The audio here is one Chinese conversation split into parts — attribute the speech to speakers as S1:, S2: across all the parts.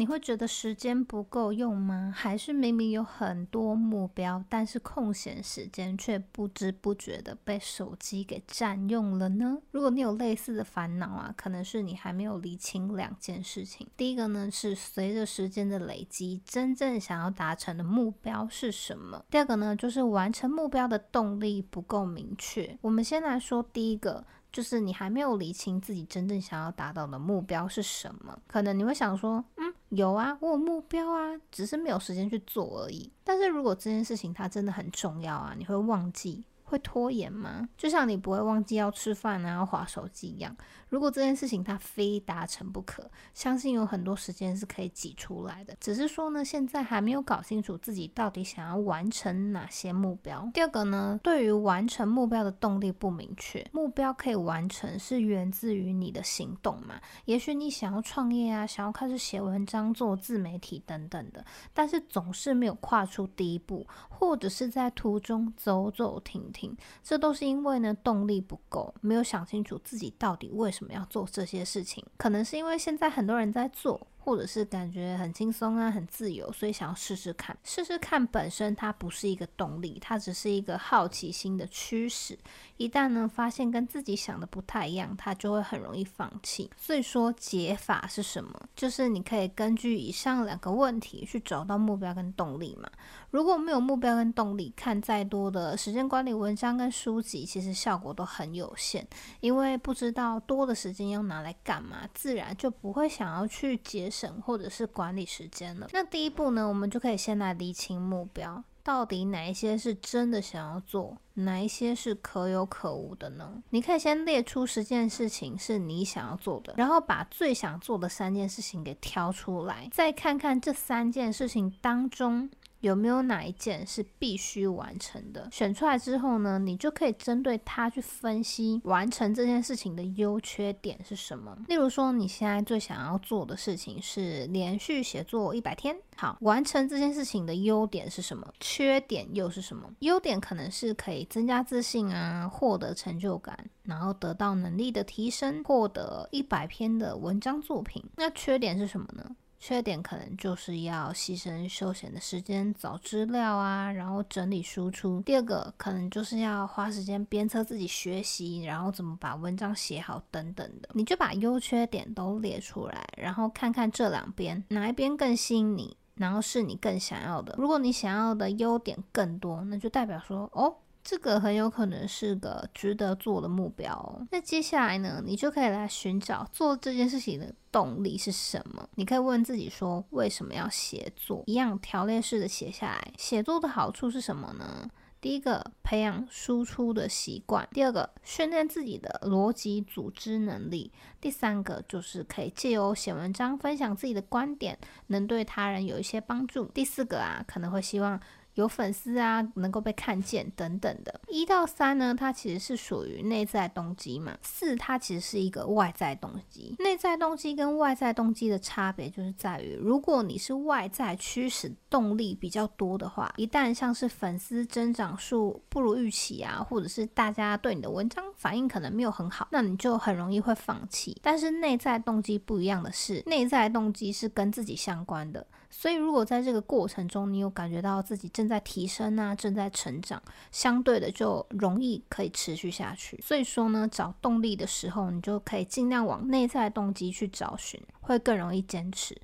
S1: 你会觉得时间不够用吗？还是明明有很多目标，但是空闲时间却不知不觉的被手机给占用了呢？如果你有类似的烦恼啊，可能是你还没有理清两件事情。第一个呢，是随着时间的累积，真正想要达成的目标是什么？第二个呢，就是完成目标的动力不够明确。我们先来说第一个。就是你还没有理清自己真正想要达到的目标是什么，可能你会想说，有啊，我有目标啊，只是没有时间去做而已。但是如果这件事情它真的很重要啊，你会忘记。会拖延吗？就像你不会忘记要吃饭啊，要划手机一样。如果这件事情它非达成不可，相信有很多时间是可以挤出来的。只是说呢，现在还没有搞清楚自己到底想要完成哪些目标。第二个呢，对于完成目标的动力不明确。目标可以完成是源自于你的行动嘛？也许你想要创业啊，想要开始写文章、做自媒体等等的，但是总是没有跨出第一步，或者是在途中走走停停。这都是因为呢，动力不够，没有想清楚自己到底为什么要做这些事情。可能是因为现在很多人在做。或者是感觉很轻松啊，很自由，所以想要试试看。试试看本身它不是一个动力，它只是一个好奇心的驱使。一旦呢发现跟自己想的不太一样，它就会很容易放弃。所以说解法是什么？就是你可以根据以上两个问题去找到目标跟动力嘛。如果没有目标跟动力，看再多的时间管理文章跟书籍，其实效果都很有限，因为不知道多的时间要拿来干嘛，自然就不会想要去节省或者是管理时间了。那第一步呢，我们就可以先来厘清目标，到底哪一些是真的想要做，哪一些是可有可无的呢？你可以先列出十件事情是你想要做的，然后把最想做的三件事情给挑出来，再看看这三件事情当中。有没有哪一件是必须完成的？选出来之后呢，你就可以针对它去分析完成这件事情的优缺点是什么。例如说，你现在最想要做的事情是连续写作一百天。好，完成这件事情的优点是什么？缺点又是什么？优点可能是可以增加自信啊，获得成就感，然后得到能力的提升，获得一百篇的文章作品。那缺点是什么呢？缺点可能就是要牺牲休闲的时间找资料啊，然后整理输出。第二个可能就是要花时间鞭策自己学习，然后怎么把文章写好等等的。你就把优缺点都列出来，然后看看这两边哪一边更吸引你，然后是你更想要的。如果你想要的优点更多，那就代表说哦。这个很有可能是个值得做的目标哦。那接下来呢，你就可以来寻找做这件事情的动力是什么？你可以问自己说，为什么要写作？一样条列式的写下来。写作的好处是什么呢？第一个，培养输出的习惯；第二个，训练自己的逻辑组织能力；第三个，就是可以借由写文章分享自己的观点，能对他人有一些帮助；第四个啊，可能会希望。有粉丝啊，能够被看见等等的。一到三呢，它其实是属于内在动机嘛。四，它其实是一个外在动机。内在动机跟外在动机的差别就是在于，如果你是外在驱使动力比较多的话，一旦像是粉丝增长数不如预期啊，或者是大家对你的文章反应可能没有很好，那你就很容易会放弃。但是内在动机不一样的是，内在动机是跟自己相关的。所以，如果在这个过程中，你有感觉到自己正在提升啊，正在成长，相对的就容易可以持续下去。所以说呢，找动力的时候，你就可以尽量往内在动机去找寻，会更容易坚持。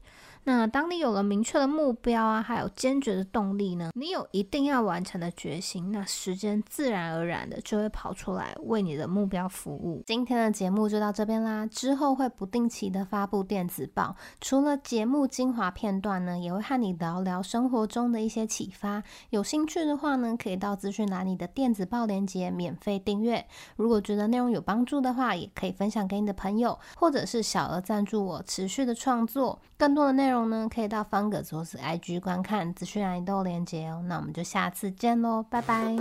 S1: 那当你有了明确的目标啊，还有坚决的动力呢，你有一定要完成的决心，那时间自然而然的就会跑出来为你的目标服务。今天的节目就到这边啦，之后会不定期的发布电子报，除了节目精华片段呢，也会和你聊聊生活中的一些启发。有兴趣的话呢，可以到资讯栏里的电子报链接免费订阅。如果觉得内容有帮助的话，也可以分享给你的朋友，或者是小额赞助我持续的创作。更多的内容。
S2: 可以到方格桌子 IG 观看，资讯栏里都有连接哦。那我们就下次见喽，拜拜。